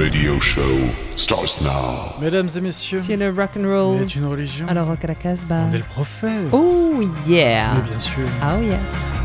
radio show starts now. Mesdames et messieurs, C'est le rock'n'roll. est une religion. Alors, rock à la Casbah. On est le prophète. Oh yeah. Mais bien sûr. Oh yeah.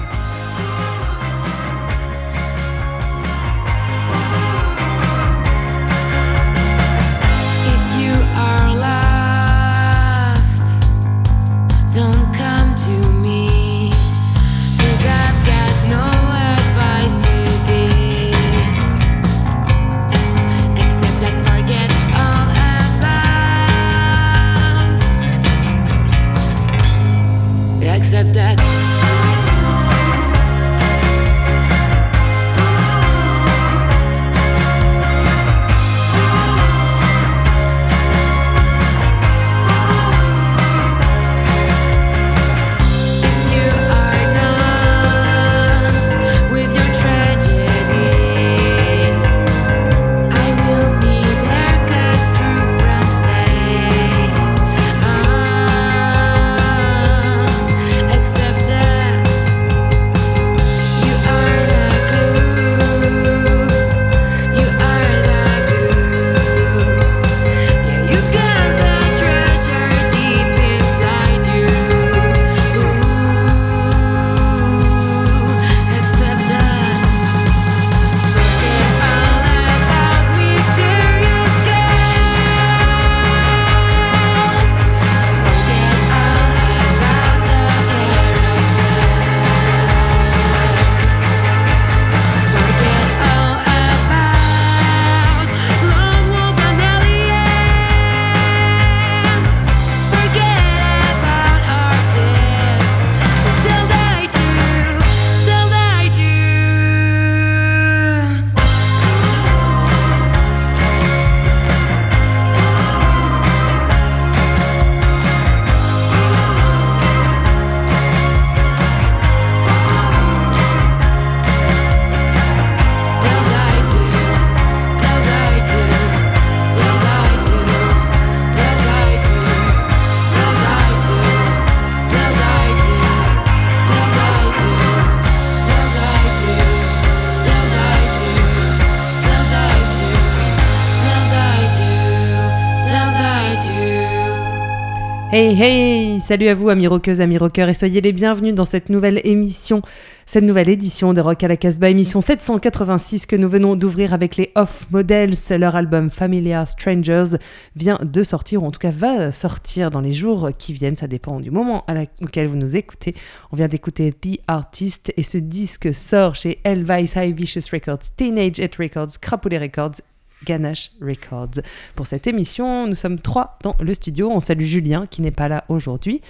Hey hey, salut à vous amis rockeuses, amis rockeurs et soyez les bienvenus dans cette nouvelle émission, cette nouvelle édition de Rock à la Casbah, émission 786 que nous venons d'ouvrir avec les Off Models. Leur album Familiar Strangers vient de sortir, ou en tout cas va sortir dans les jours qui viennent, ça dépend du moment à auquel vous nous écoutez. On vient d'écouter The Artist et ce disque sort chez Elvis High Vicious Records, Teenage Hit Records, Crapoulet Records Ganache Records. Pour cette émission, nous sommes trois dans le studio. On salue Julien qui n'est pas là aujourd'hui.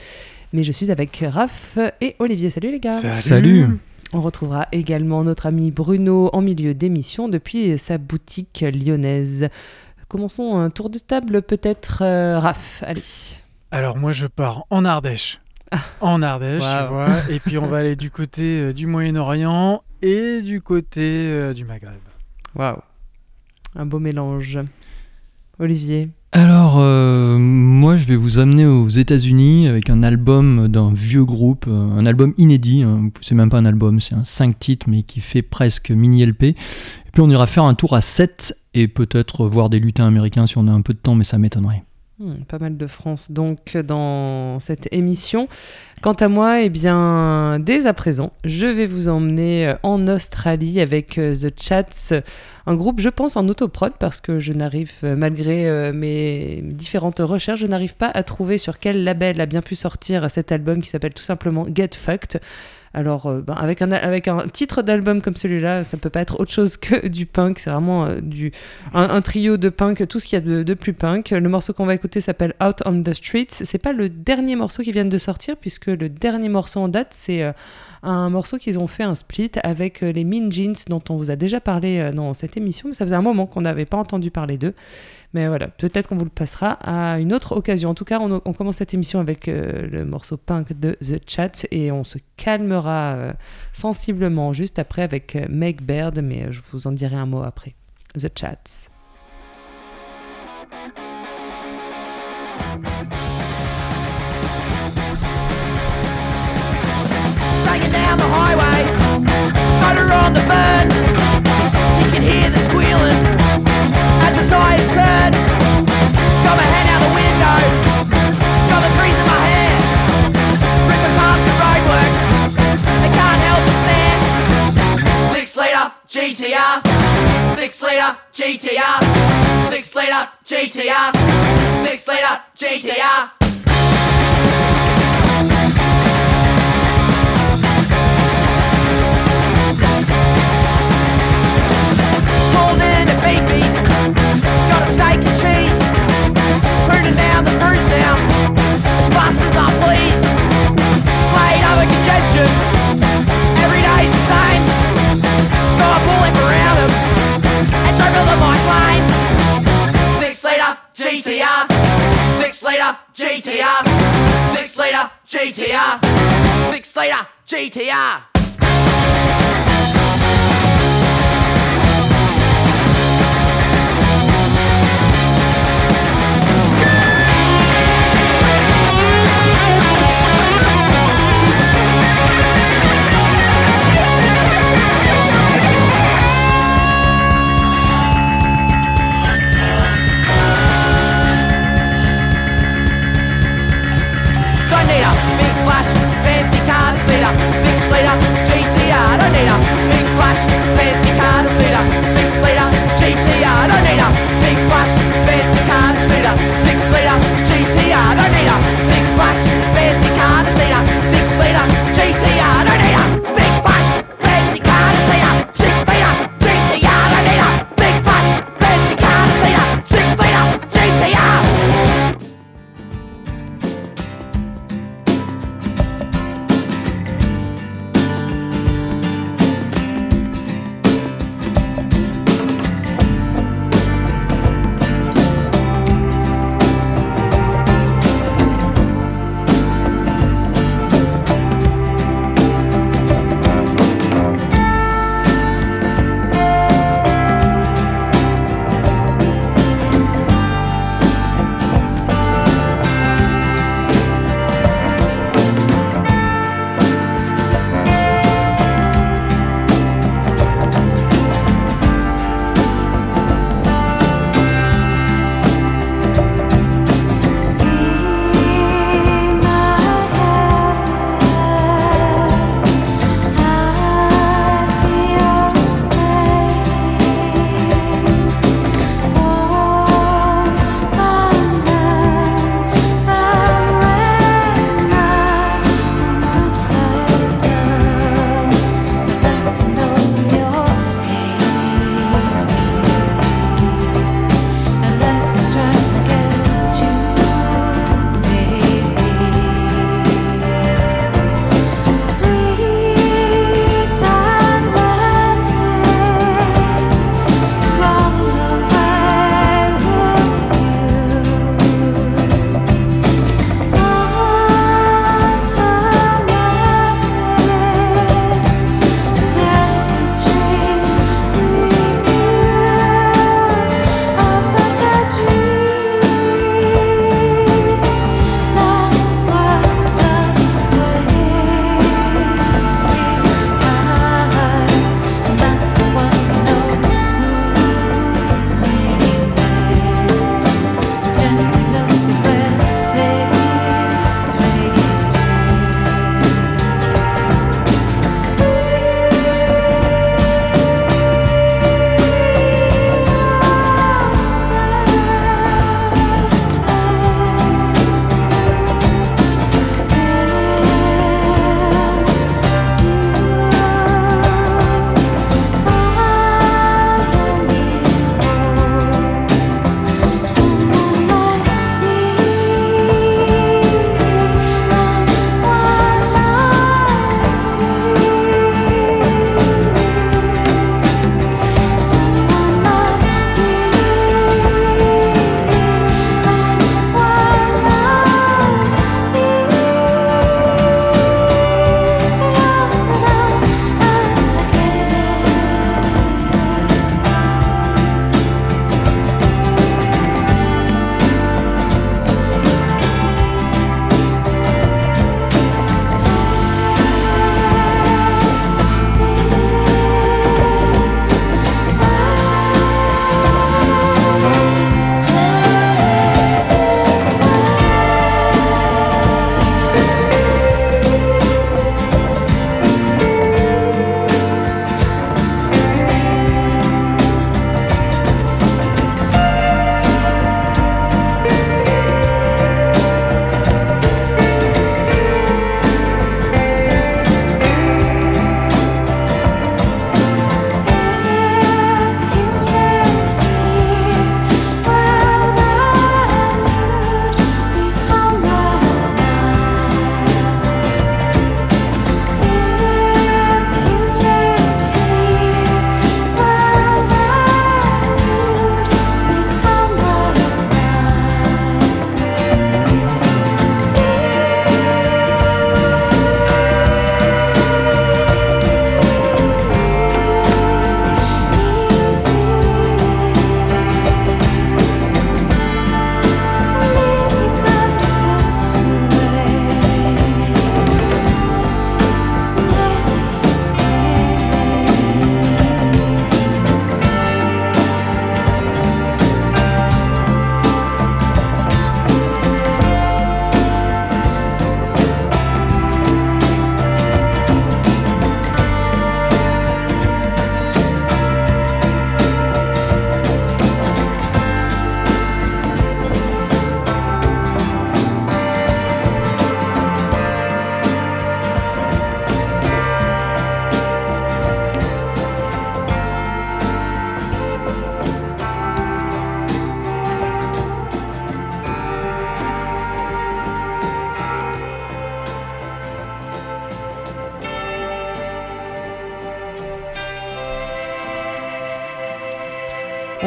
Mais je suis avec Raph et Olivier. Salut les gars. Salut. On retrouvera également notre ami Bruno en milieu d'émission depuis sa boutique lyonnaise. Commençons un tour de table peut-être. euh, Raph, allez. Alors moi je pars en Ardèche. En Ardèche, tu vois. Et puis on va aller du côté euh, du Moyen-Orient et du côté euh, du Maghreb. Waouh. Un beau mélange. Olivier. Alors, euh, moi, je vais vous amener aux États-Unis avec un album d'un vieux groupe, euh, un album inédit. hein. C'est même pas un album, c'est un 5 titres, mais qui fait presque mini LP. Et puis, on ira faire un tour à 7 et peut-être voir des lutins américains si on a un peu de temps, mais ça m'étonnerait. Hmm, pas mal de France donc dans cette émission. Quant à moi, eh bien, dès à présent, je vais vous emmener euh, en Australie avec euh, The Chats, un groupe, je pense, en autoprod parce que je n'arrive, euh, malgré mes différentes recherches, je n'arrive pas à trouver sur quel label a bien pu sortir cet album qui s'appelle tout simplement Get Fucked. Alors, euh, ben, avec, un, titre d'album comme celui-là, ça peut pas être autre chose que du punk. C'est vraiment euh, un trio de punk, tout ce qu'il y a de, de plus punk. Le morceau qu'on va écouter s'appelle Out on the Streets. C'est pas le dernier morceau qui vient de sortir, puisque le dernier morceau en date, c'est euh, un morceau qu'ils ont fait un split avec euh, les Mean Jeans, dont on vous a déjà parlé euh, dans cette émission. Mais ça faisait un moment qu'on n'avait pas entendu parler d'eux. Mais voilà, peut-être qu'on vous le passera à une autre occasion. En tout cas, on, commence cette émission avec euh, le morceau punk de The Chat et on se calmera sensiblement juste après avec Meg Baird, mais je vous en dirai un mot après. The Chats. Thank down the highway, motor on the burn. You can hear the squealing as the tires turn. Got my hand out the window, got the breeze in my hair. Ripping past the roadworks, they can't help but stare. Six litre GTR, six litre GTR, six litre GTR, six litre GTR. religion. Every day's the same. So I pull it around him and try to build my plane. Six liter GTR. Six liter GTR. Six liter GTR. Six liter GTR. flash, fancy car to slitter, six liter, GTR, I don't need her.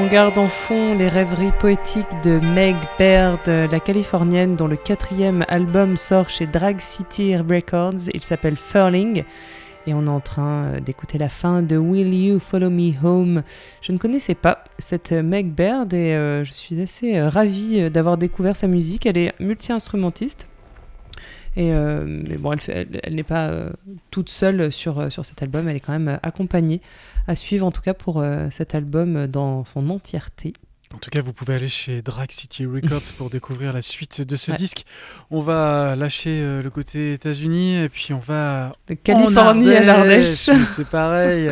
Garde en fond les rêveries poétiques de Meg Baird, la californienne dont le quatrième album sort chez Drag City Records. Il s'appelle Furling. Et on est en train euh, d'écouter la fin de Will You Follow Me Home. Je ne connaissais pas cette Meg Baird et euh, je suis assez euh, ravie d'avoir découvert sa musique. Elle est multi-instrumentiste. Et mais bon, elle, n'est pas toute seule sur, sur cet album, elle est quand même accompagnée à suivre en tout cas pour euh, cet album euh, dans son entièreté. En tout cas, vous pouvez aller chez Drag City Records pour découvrir la suite de ce Ouais. disque. On va lâcher euh, le côté États-Unis et puis on va De Californie en à l'Ardèche. C'est pareil.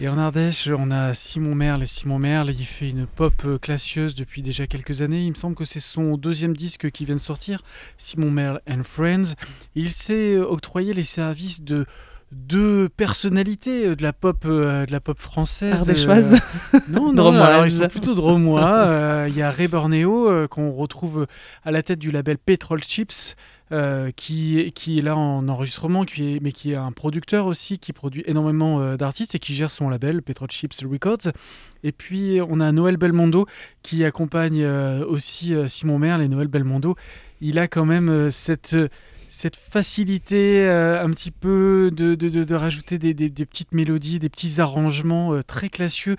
Et en Ardèche, on a Simon Merle. Et Simon Merle, il fait une pop classieuse depuis déjà quelques années. Il me semble que c'est son deuxième disque qui vient de sortir, Simon Merle and Friends. Il s'est octroyé les services de deux personnalités euh, de la pop, euh, de la pop française. Ardéchoise. Euh, non, non, alors ils sont plutôt dromois. Euh, Il y a Ray Borneo qu'on retrouve à la tête du label Petrol Chips. qui, qui est là en enregistrement, qui est, mais qui est un producteur aussi, qui produit énormément d'artistes et qui gère son label Petrol Chips Records. Et puis on a Noël Belmondo qui accompagne aussi Simon Merle et Noël Belmondo. Il a quand même cette, cette facilité euh, un petit peu de, de, de- rajouter des, des- des petites mélodies, des petits arrangements euh, très classieux.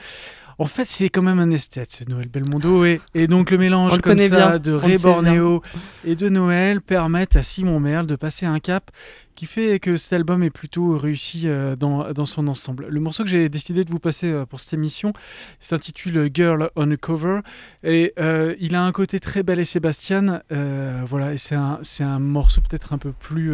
En fait, c'est quand même un esthète, ce Noël Belmondo. Et, et donc, le mélange comme ça bien, de Ray. Borneo et de Noël permettent à Simon Merle de passer un cap qui fait que cet album est plutôt réussi euh, dans, dans son ensemble. Le morceau que j'ai décidé de vous passer euh, pour cette émission s'intitule Girl on a Cover et euh, il a un côté très bel et Sébastien. euh, voilà, et c'est un, morceau peut-être un peu plus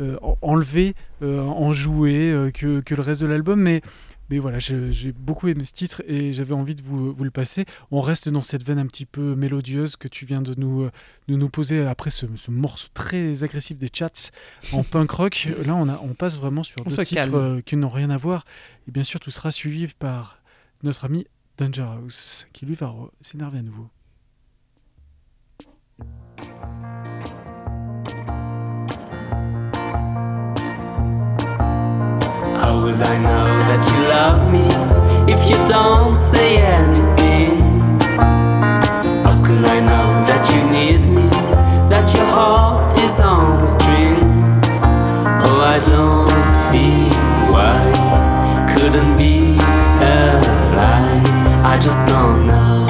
euh, en- enlevé, enjoué que, que le reste de l'album, mais mais voilà, j'ai beaucoup aimé ce titre et j'avais envie de vous, vous le passer. On reste dans cette veine un petit peu mélodieuse que tu viens de nous, euh, de nous poser après ce, ce morceau très agressif des chats en punk rock. Là, on, a, on passe vraiment sur On deux titres euh, qui n'ont rien à voir. Et bien sûr, tout sera suivi par notre ami Danger House qui lui va s'énerver à nouveau. Will I know that you love me if you don't say anything? How can I know that you need me, that your heart is on a string? Oh, I don't see why couldn't be a lie. I just don't know.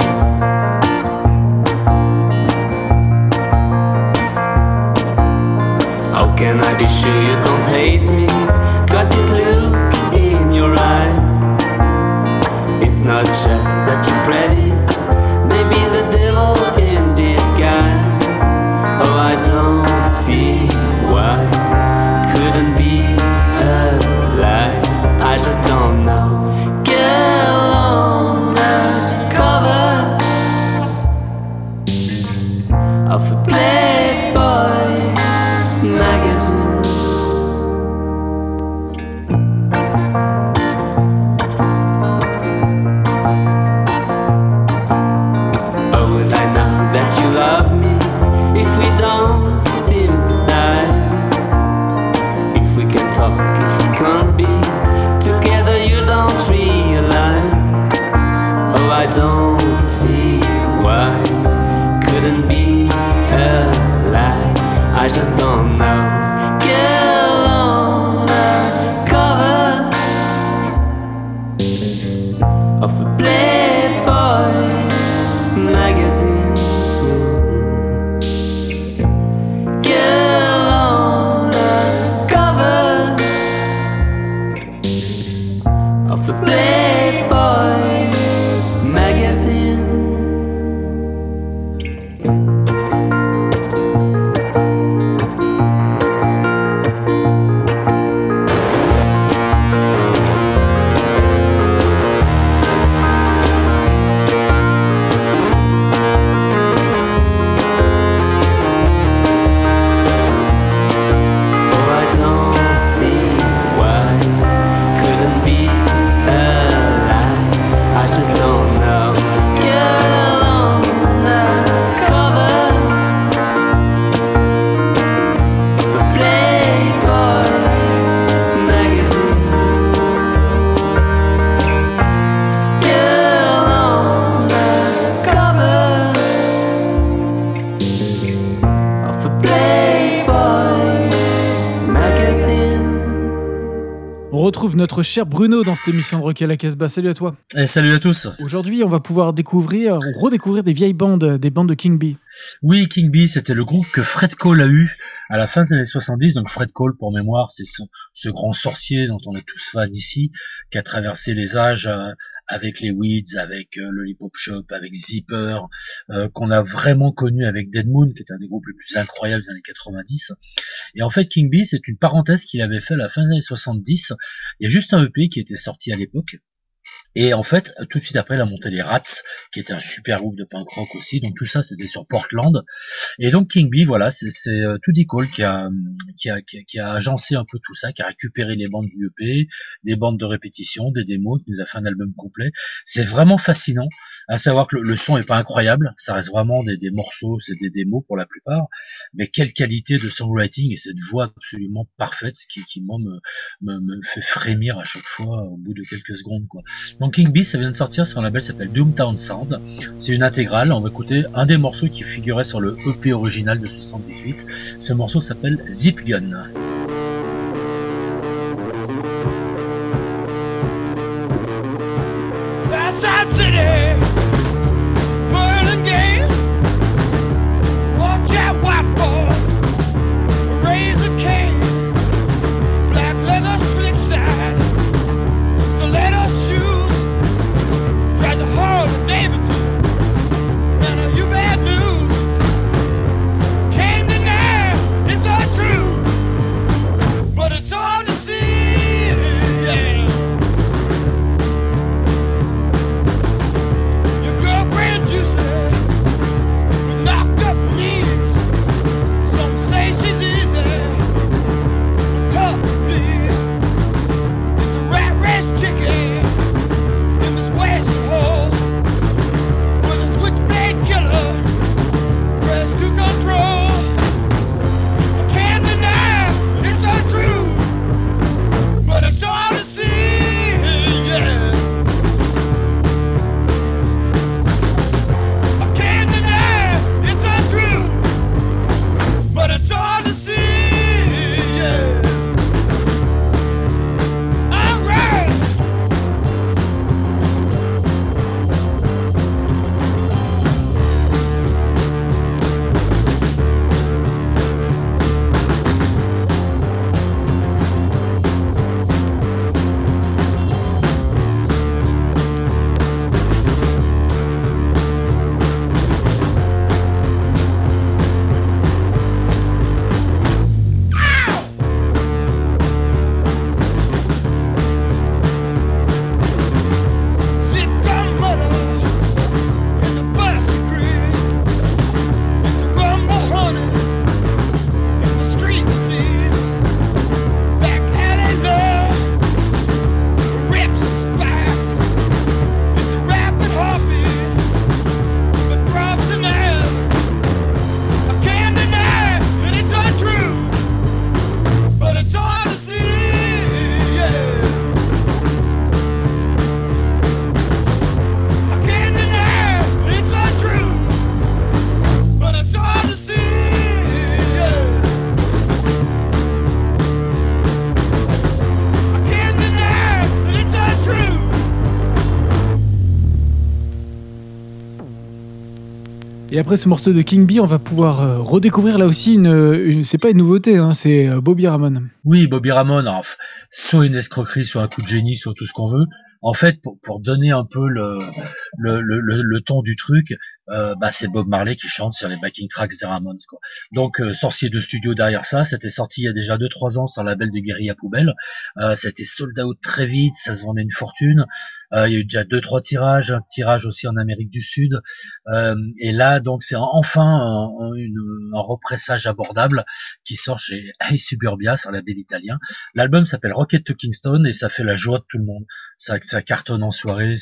How can I be sure you don't hate me? It's not just that you're pretty, notre cher Bruno dans cette émission de Rock à la Casbah. Salut à toi. Et salut à tous. Aujourd'hui, on va pouvoir découvrir ou redécouvrir des vieilles bandes, des bandes de King Bee. Oui, King Bee, c'était le groupe que Fred Cole a eu à la fin des années 70. Donc Fred Cole, pour mémoire, c'est ce, ce grand sorcier dont on est tous fans ici, qui a traversé les âges euh, avec les Weeds, avec euh, le Hip Hop Shop, avec Zipper, euh, qu'on a vraiment connu avec Dead Moon, qui est un des groupes les plus incroyables des années 90. Et en fait, King Bee, c'est une parenthèse qu'il avait fait à la fin des années 70. Il y a juste un EP qui était sorti à l'époque. Et en fait, tout de suite après, il a monté les Rats, qui était un super groupe de punk rock aussi. Donc tout ça, c'était sur Portland. Et donc King Bee, voilà, c'est euh, Toody Cole qui a, qui, a, qui, a, qui a agencé un peu tout ça, qui a récupéré les bandes du EP, des bandes de répétition, des démos, qui nous a fait un album complet. C'est vraiment fascinant, à savoir que le, le son est pas incroyable, ça reste vraiment des, des morceaux, c'est des démos pour la plupart, mais quelle qualité de songwriting et cette voix absolument parfaite qui, qui moi, me, me, me fait frémir à chaque fois au bout de quelques secondes. Quoi. Donc King Bee, ça vient de sortir sur un label qui s'appelle Doomtown Sound. C'est une intégrale. On va écouter un des morceaux qui figurait sur le EP original de 78. Ce morceau s'appelle Zip Gun. Après ce morceau de King Bee, on va pouvoir euh, redécouvrir là aussi une, c'est pas une nouveauté, hein, c'est euh, Bobby Ramone. Oui, Bobby f- soit une escroquerie, soit un coup de génie, soit tout ce qu'on veut. En fait, pour, donner un peu le, le, le ton du truc, euh, bah, c'est Bob Marley qui chante sur les backing tracks des Ramones. Quoi. Donc, euh, sorcier de studio derrière ça, c'était sorti il y a déjà 2-3 ans sur la label de Guerilla Poubelle. Euh, ça a été sold out très vite, ça se vendait une fortune. Euh, il y a eu déjà 2-3 tirages, un tirage aussi en Amérique du Sud. Et là, donc, c'est enfin un, un- un repressage abordable qui sort chez Hey Suburbia sur la label italien. L'album s'appelle Rocket to Kingston et ça fait la joie de tout le monde. Ça, ça cartonne en soirée,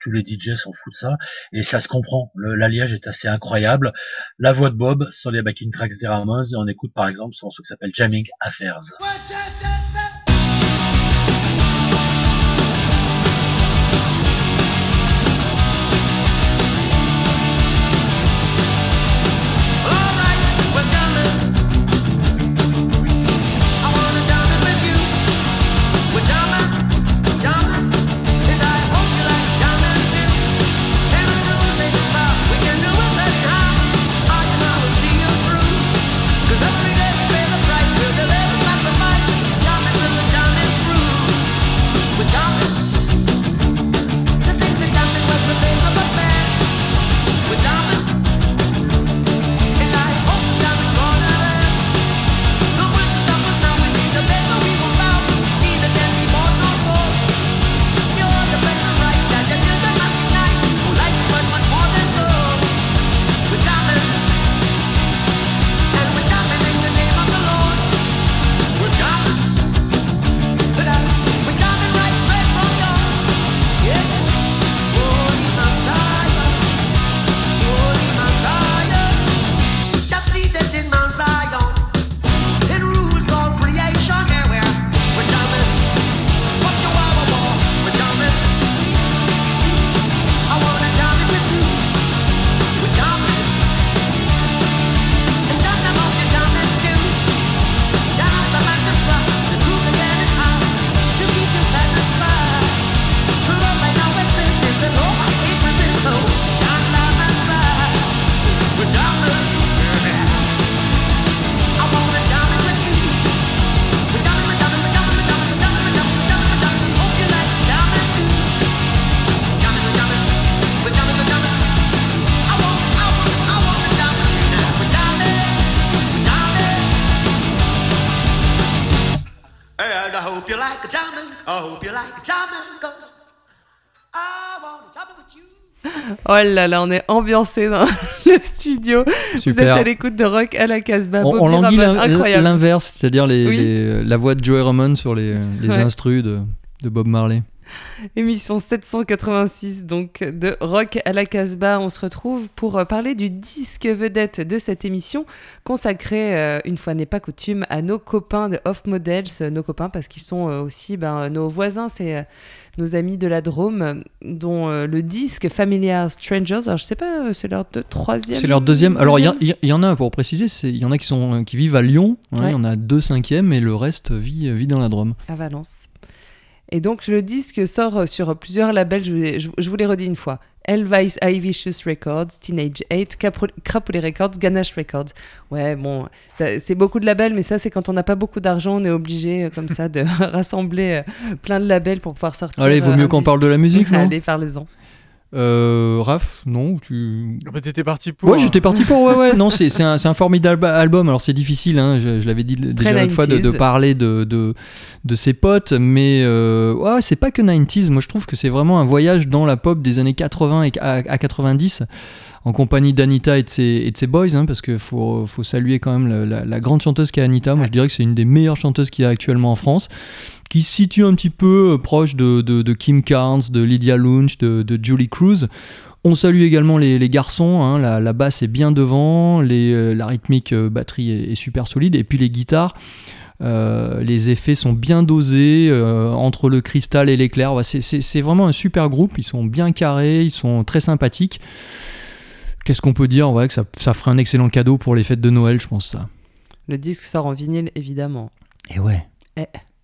tous les DJ s'en foutent de ça et ça se comprend. L'alliage est assez incroyable. La voix de Bob sur les backing tracks des Ramones et on écoute par exemple son morceau qui s'appelle Jamming Affairs. Oh là là, on est ambiancé dans le studio. Vous êtes à l'écoute de rock à la Casbah. On, on languit l'inverse, c'est-à-dire les, Oui. les- la voix de Joey Ramone sur les, les Ouais. instrus de, de Bob Marley. Émission 786 donc de Rock à la Casbah. On se retrouve pour euh, parler du disque vedette de cette émission consacrée, euh, une fois n'est pas coutume, à nos copains de Off Models. Euh, Nos copains parce qu'ils sont aussi ben, nos voisins, c'est nos amis de la Drôme, dont le disque Familiar Strangers. Alors je sais pas, c'est leur deux- troisième. C'est leur deuxième. Alors il y, en a, pour préciser, il y en a qui, sont, qui vivent à Lyon, hein, il Ouais. y en a deux cinquièmes et le reste vit, vit dans la Drôme. à Valence. Et donc le disque sort sur plusieurs labels, je vous, les- je, je vous les redis une fois. Elvis Ivicious Records, Teenage 8, Capro- Crapulé Records, Ganache Records. Ouais, bon, c'est beaucoup de labels, mais ça, c'est quand on n'a pas beaucoup d'argent, on est obligé, euh, comme ça, de rassembler euh, plein de labels pour pouvoir sortir. Allez, il vaut euh, mieux qu'on parle de la musique, non? Allez, parlez-en. Euh, Raph, non tu... Bah, T'étais parti pour. Ouais, hein. j'étais parti pour. Ouais, ouais, non, c'est c'est un, c'est un formidable album. Alors, c'est difficile, hein, je, je l'avais dit déjà l'autre fois, de, de 90s. parler de, de, de ses potes, mais euh, ouais, c'est pas que 90s. Moi, je trouve que c'est vraiment un voyage dans la pop des années 80 et à, à 90, en compagnie d'Anita et de ses, et de ses boys, hein, parce qu'il faut, faut saluer quand même la, la- la grande chanteuse qu'est Anita. Moi, je dirais que c'est une des meilleures chanteuses qu'il y a actuellement en France, qui se situe un petit peu euh, proche de, de, de Kim Carnes, de Lydia Lunch, de, de Julie Cruz. On salue également les, les garçons, hein, la, la basse est bien devant, les, euh, la rythmique euh, batterie est, est super solide, et puis les guitares, euh, les effets sont bien dosés euh, entre le cristal et l'éclair. Ouais, c'est- vraiment un super groupe, ils sont bien carrés, ils sont très sympathiques. Qu'est-ce qu'on peut dire ouais, que ça, ça ferait un excellent cadeau pour les fêtes de Noël, je pense ça. Le disque sort en vinyle, évidemment. Et ouais.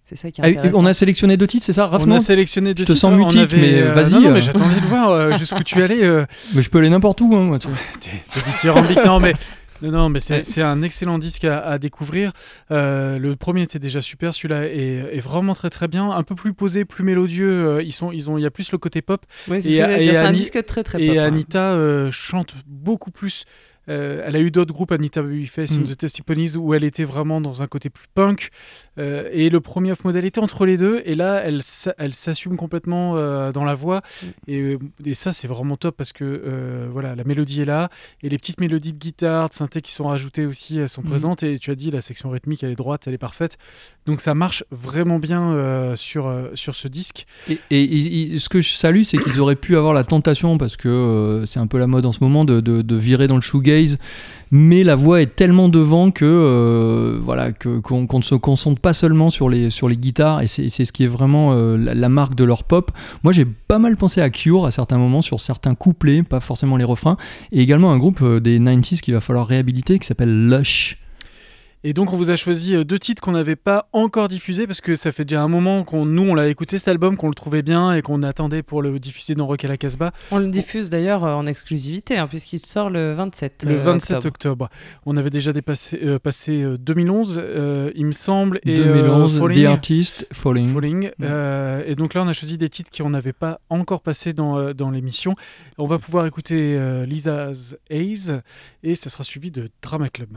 C'est ça qui est Ah, on a sélectionné deux titres, c'est ça, Raph On non a sélectionné deux Je te titres, sens mutique, avait, mais euh, vas-y, Non, non, euh. mais j'attendais de voir euh, jusqu'où tu allais. euh, Mais je peux aller n'importe où. Hein, moi, tu- dithyrambique. Non, mais, non, non, mais c'est c'est un excellent disque à, à découvrir. Euh, le premier était déjà super, celui-là est, est vraiment très très bien. Un peu plus posé, plus mélodieux. ils sont, ils ont, il y a plus le côté pop. C'est Et- ce et un disque très très Et pop. hein. Anita euh, chante beaucoup plus. Euh, elle a eu d'autres groupes, Anita Babyface Mm. the Testimonies, où elle était vraiment dans un côté plus punk. Euh, et le premier off model était entre les deux. Et là, elle, elle s'assume complètement euh, dans la voix. Mm. Et, et ça, c'est vraiment top parce que voilà, la mélodie est là. Et les petites mélodies de guitare, de synthé qui sont rajoutées aussi, elles sont Mhm. présentes. Et tu as dit, la section rythmique, elle est droite, elle est parfaite. Donc ça marche vraiment bien sur, sur ce disque. Et, et- et- et ce que je salue, c'est qu'ils auraient pu avoir la tentation, parce que c'est un peu la mode en ce moment, de, de- de virer dans le shoegaze. Mais la voix est tellement devant que euh, voilà qu'on ne se concentre pas seulement sur les, sur les guitares, et c'est c'est ce qui est vraiment euh, la, la marque de leur pop. Moi, j'ai pas mal pensé à Cure à certains moments, sur certains couplets, pas forcément les refrains, et également un groupe euh, des 90s qu'il va falloir réhabiliter qui s'appelle Lush. Et donc on vous a choisi euh, deux titres qu'on n'avait pas encore diffusés parce que ça fait déjà un moment qu'on nous on l'a écouté cet album, qu'on le trouvait bien et qu'on attendait pour le diffuser dans Rock à la Casbah On le diffuse d'ailleurs euh, en exclusivité, hein, puisqu'il sort le 27 le euh, 27 octobre. octobre. On avait déjà dépassé, euh, passé euh, 2011, euh, il me semble, et 2011, euh, The. Artist, Falling. Falling. Euh, et donc là, on a choisi des titres qu'on n'avait pas encore passés dans, euh, dans l'émission. On va pouvoir écouter euh, Lisa's Haze et ça sera suivi de Drama Club.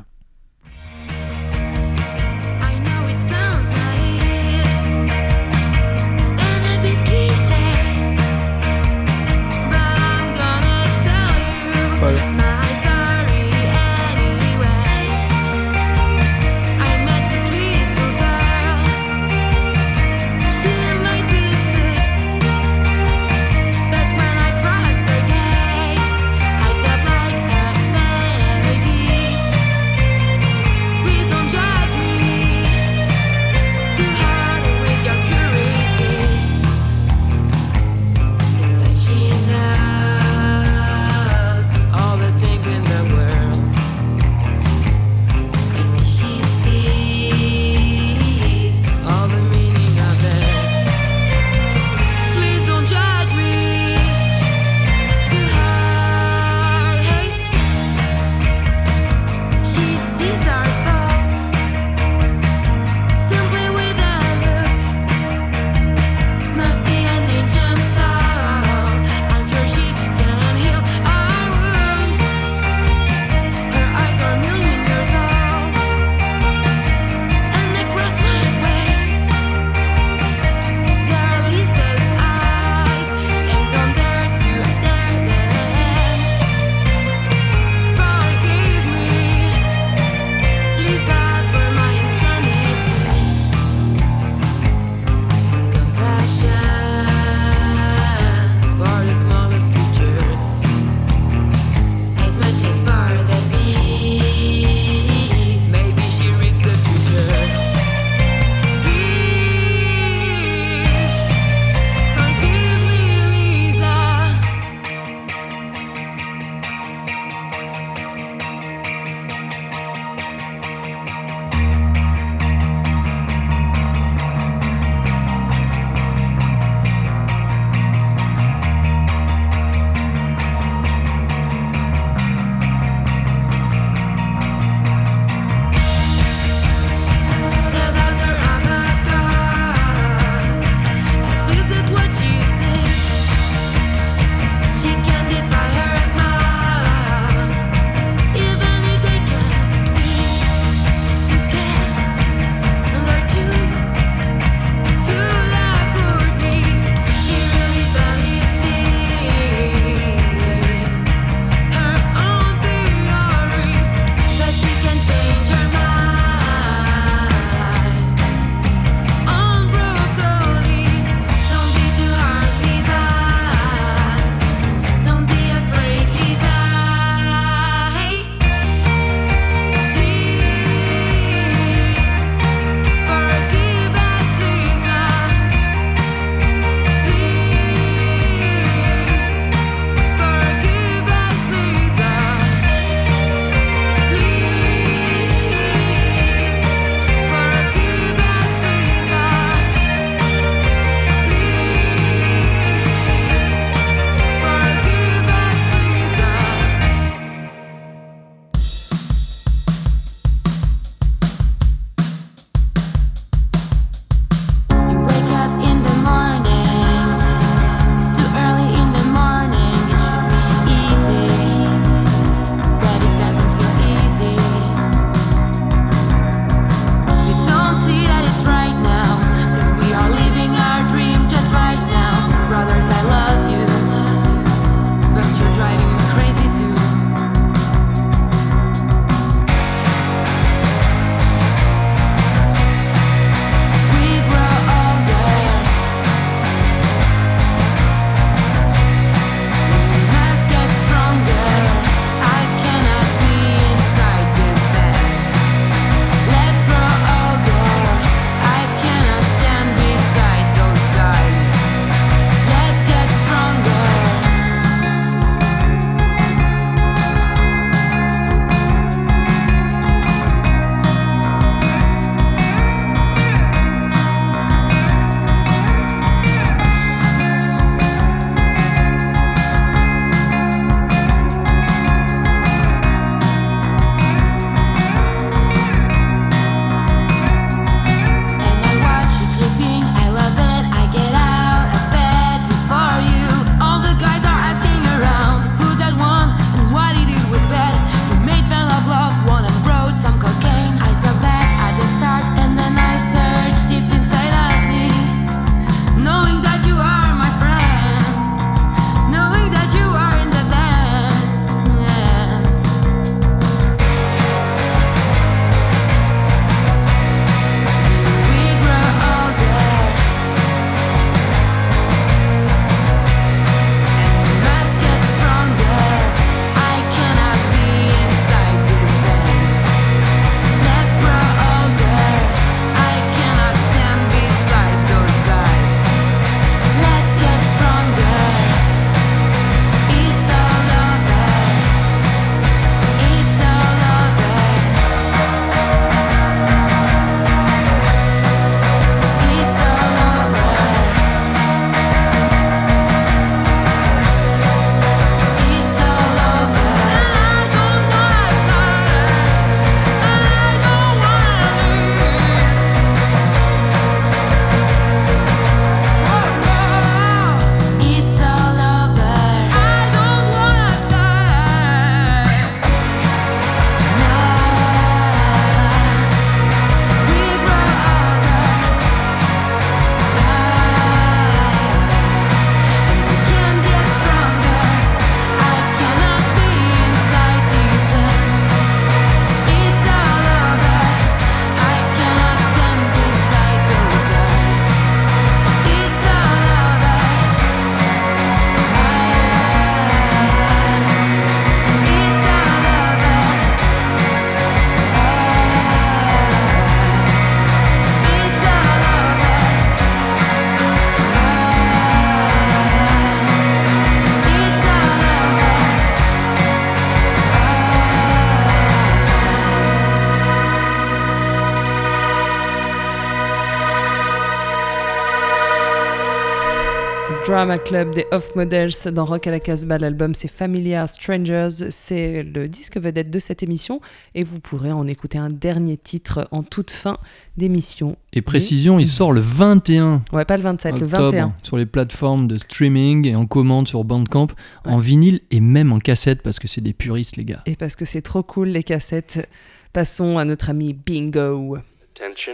Drama Club des Off Models dans Rock à la Casbah. L'album c'est Familiar Strangers. C'est le disque vedette de cette émission et vous pourrez en écouter un dernier titre en toute fin d'émission. Et précision, il sort le 21 Ouais, pas le 27, le octobre 21. sur les plateformes de streaming et en commande sur Bandcamp, en vinyle et même en cassette parce que c'est des puristes les gars. Et parce que c'est trop cool les cassettes, passons à notre ami Bingo. Attention.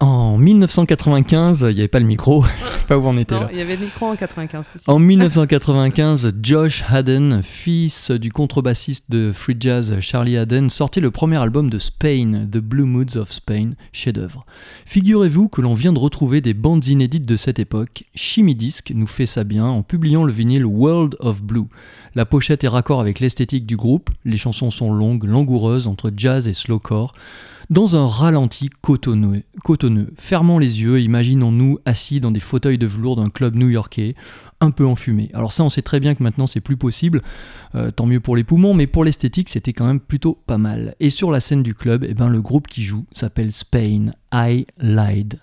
En 1995, il n'y avait pas le micro, je sais pas où on était Non, là. il y avait le micro en 95. si, si. En 1995, Josh Haden, fils du contrebassiste de free jazz Charlie Haden, sortait le premier album de Spain, The Blue Moods of Spain, chef-d'œuvre. Figurez-vous que l'on vient de retrouver des bandes inédites de cette époque. Chimidisc nous fait ça bien en publiant le vinyle World of Blue. La pochette est raccord avec l'esthétique du groupe, les chansons sont longues, langoureuses entre jazz et slowcore. Dans un ralenti cotonneux, cotonneux, fermant les yeux, imaginons-nous assis dans des fauteuils de velours d'un club new-yorkais, un peu enfumé. Alors ça, on sait très bien que maintenant c'est plus possible, euh, tant mieux pour les poumons, mais pour l'esthétique, c'était quand même plutôt pas mal. Et sur la scène du club, eh ben, le groupe qui joue s'appelle Spain I Lied.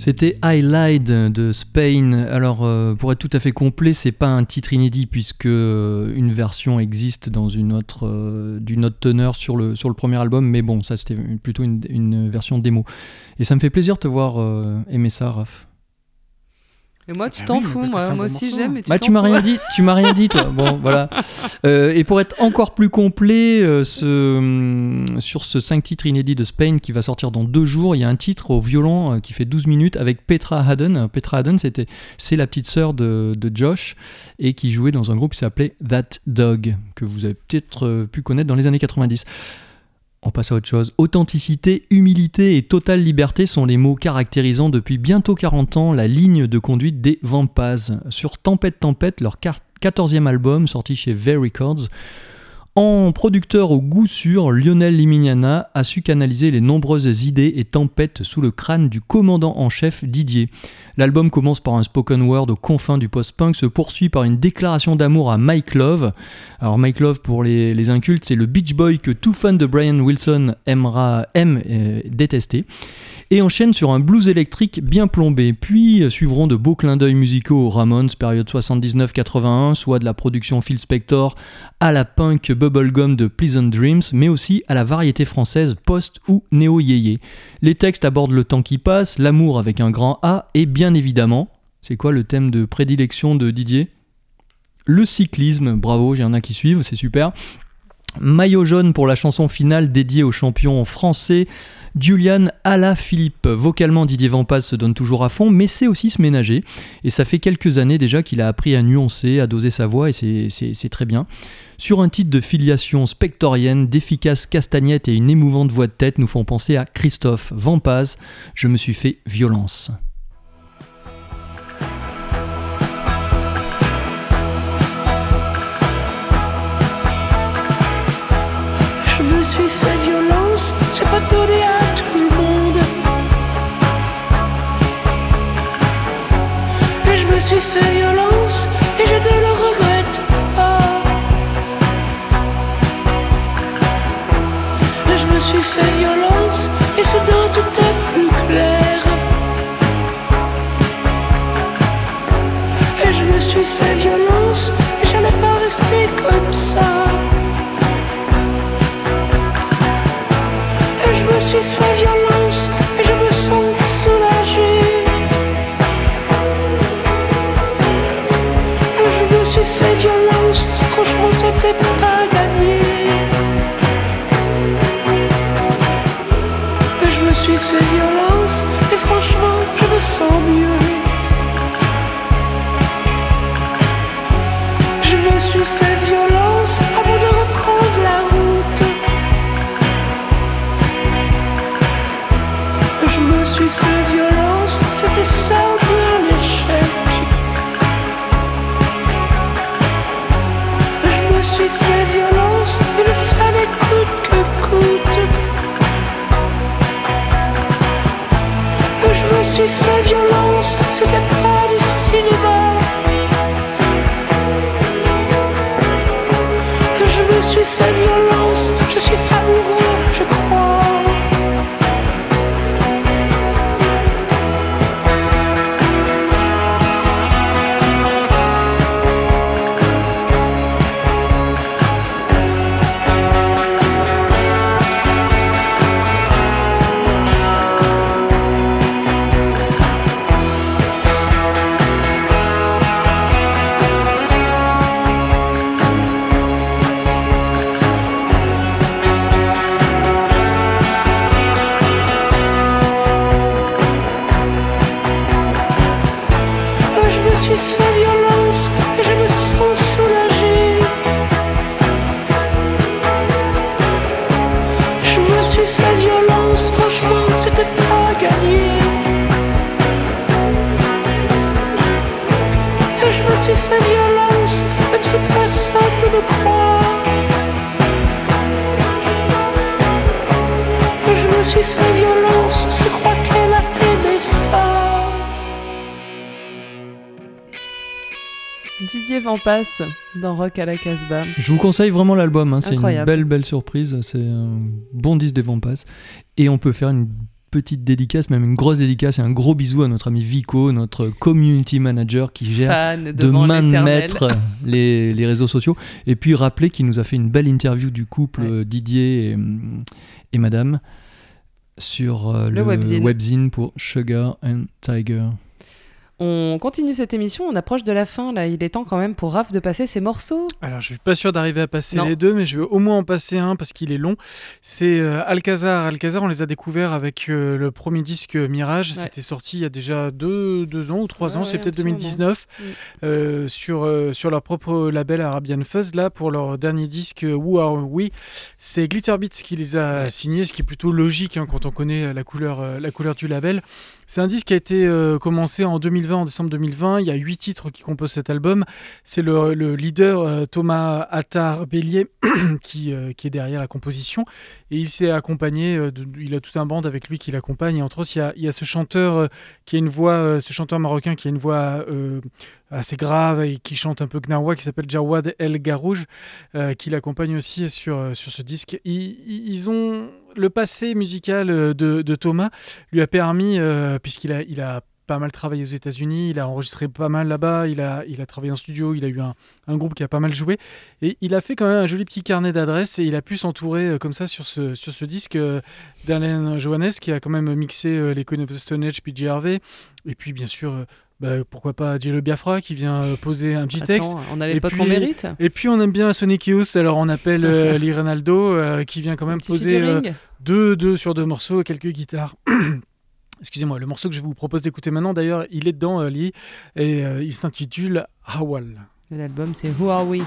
C'était I Lied de Spain. Alors, euh, pour être tout à fait complet, c'est pas un titre inédit puisque euh, une version existe dans une autre, euh, d'une autre teneur sur le, sur le premier album, mais bon, ça c'était plutôt une, version démo. Et ça me fait plaisir de te voir aimer ça, Raph. Et moi, tu Ah t'en oui, fous, moi, moi aussi j'aime. et Bah, tu m'as rien dit, tu m'as rien dit, toi. Bon, voilà. Euh, et pour être encore plus complet, euh, ce, hum, sur ce 5 titres inédits de Spain qui va sortir dans deux jours, il y a un titre au violon euh, qui fait 12 minutes avec Petra Haddon. Euh, Petra Haddon, c'était, c'est la petite sœur de, de Josh et qui jouait dans un groupe qui s'appelait That Dog, que vous avez peut-être euh, pu connaître dans les années 90. On passe à autre chose. Authenticité, humilité et totale liberté sont les mots caractérisant depuis bientôt 40 ans la ligne de conduite des Vampas. Sur Tempête Tempête, leur quar- 14e album sorti chez V Records, en producteur au goût sûr, Lionel Limignana a su canaliser les nombreuses idées et tempêtes sous le crâne du commandant en chef Didier. L'album commence par un spoken word aux confins du post-punk, se poursuit par une déclaration d'amour à Mike Love. Alors Mike Love, pour les, incultes, c'est le Beach Boy que tout fan de Brian Wilson aimera, aime euh, détester et enchaîne sur un blues électrique bien plombé. Puis euh, suivront de beaux clins d'œil musicaux aux Ramones, période 79-81, soit de la production Phil Spector à la punk bubblegum de Pleasant Dreams, mais aussi à la variété française post ou néo-yéyé. Les textes abordent le temps qui passe, l'amour avec un grand A, et bien évidemment, c'est quoi le thème de prédilection de Didier? Le cyclisme, bravo, j'ai un qui suivent, c'est super. Maillot jaune pour la chanson finale dédiée au champion français Julian Alaphilippe. Vocalement, Didier Vampas se donne toujours à fond, mais sait aussi se ménager. Et ça fait quelques années déjà qu'il a appris à nuancer, à doser sa voix, et c'est très bien. Sur un titre de filiation spectorienne, d'efficaces castagnettes et une émouvante voix de tête nous font penser à Christophe Vampas. Je me suis fait violence. Rock à la Casbah. Je vous conseille vraiment l'album, hein, c'est une belle belle surprise, c'est un bon disque des Vampas. Et on peut faire une petite dédicace, même une grosse dédicace et un gros bisou à notre ami Vico, notre community manager qui gère Fan de main de maître les, les réseaux sociaux. Et puis rappeler qu'il nous a fait une belle interview du couple Ouais. Didier et, et Madame sur euh, Le le, webzine. webzine pour Sugar and Tiger. On continue cette émission, on approche de la fin là. Il est temps quand même pour Raph de passer ses morceaux. Alors, je suis pas sûr d'arriver à passer Non. les deux, mais je vais au moins en passer un parce qu'il est long. C'est euh, Alcazar. Alcazar, on les a découverts avec euh, le premier disque Mirage. Ouais. C'était sorti il y a déjà deux, deux ans ou trois Ouais, ans, ouais, c'est peut-être petit moment. 2019, Mm. euh, sur, euh, sur leur propre label Arabian Fuzz. Là, pour leur dernier disque Who Are We, c'est Glitter Beats qui les a signés, ce qui est plutôt logique hein, quand on connaît la couleur, la couleur du label. C'est un disque qui a été commencé en 2020, en décembre 2020. Il y a huit titres qui composent cet album. C'est le, le leader euh, Thomas Attar Bélier qui, euh, qui est derrière la composition. Et il s'est accompagné, euh, il a tout un band avec lui qui l'accompagne. Entre autres, il y a, ce chanteur qui a une voix, ce chanteur marocain qui a une voix assez grave et qui chante un peu gnawa, qui s'appelle Jawad El Garouj, qui l'accompagne aussi sur, ce disque. Ils, ont le passé musical de, Thomas lui a permis, puisqu'il a, il a pas mal travaillé aux États-Unis, il a enregistré pas mal là-bas, il a, il a travaillé en studio, il a eu un, un groupe qui a pas mal joué, et il a fait quand même un joli petit carnet d'adresses, et il a pu s'entourer euh, comme ça sur ce, sur ce disque euh, d'Alain Johannes, qui a quand même mixé euh, les Queen of the Stone Age, PJ Harvey, et puis bien sûr, bah, pourquoi pas Jello Biafra, qui vient poser un petit Attends, texte. on a les potes qu'on mérite. Et puis on aime bien Sonic Youth, alors on appelle euh, Lee Ronaldo, euh, qui vient quand même poser euh, deux, deux sur deux morceaux, quelques guitares. Excusez-moi, le morceau que je vous propose d'écouter maintenant, d'ailleurs, il est dedans, euh, Lee, et euh, il s'intitule Hawal. L'album c'est Who Are We?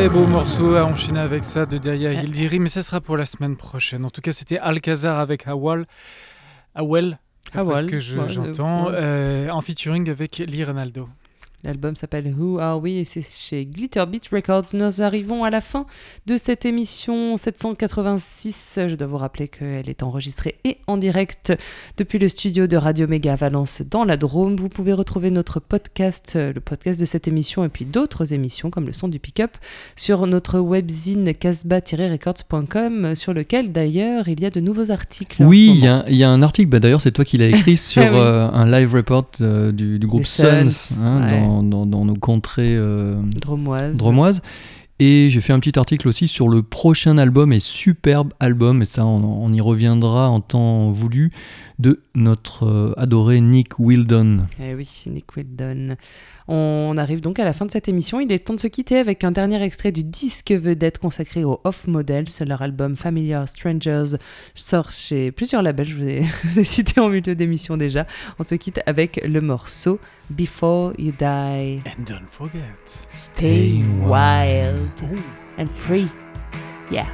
Très beau morceau à enchaîner avec ça de Daya Hildiri, mais ça sera pour la semaine prochaine. En tout cas, c'était Alcazar avec Hawal. Hawel, parce que je- j'entends, ouais. euh, en featuring avec Lee Ronaldo. L'album s'appelle Who Are We et c'est chez Glitter Beat Records. Nous arrivons à la fin de cette émission 786. Je dois vous rappeler qu'elle est enregistrée et en direct depuis le studio de Radio Méga à Valence dans la Drôme. Vous pouvez retrouver notre podcast, euh, le podcast de cette émission et puis d'autres émissions comme le son du pick-up sur notre webzine casbah-records.com sur lequel d'ailleurs il y a de nouveaux articles. Oui, il y, a- il y a un article, bah, d'ailleurs c'est toi qui l'as écrit sur Ah oui. euh, un live report euh, du, du groupe Suns, Suns, hein, ouais. dans, dans- dans nos contrées euh, Dromoise. dromoises. Et j'ai fait un petit article aussi sur le prochain album et superbe album, et ça on, on y reviendra en temps voulu, de notre euh, adoré Nick Wildon. Eh oui, Nick Wildon. On arrive donc à la fin de cette émission. Il est temps de se quitter avec un dernier extrait du disque vedette consacré aux Off Models. Leur album Familiar Strangers sort chez plusieurs labels. Je vous ai, je vous ai cité en milieu d'émission déjà. On se quitte avec le morceau Before You Die. And don't forget. Stay wild and free. Yeah.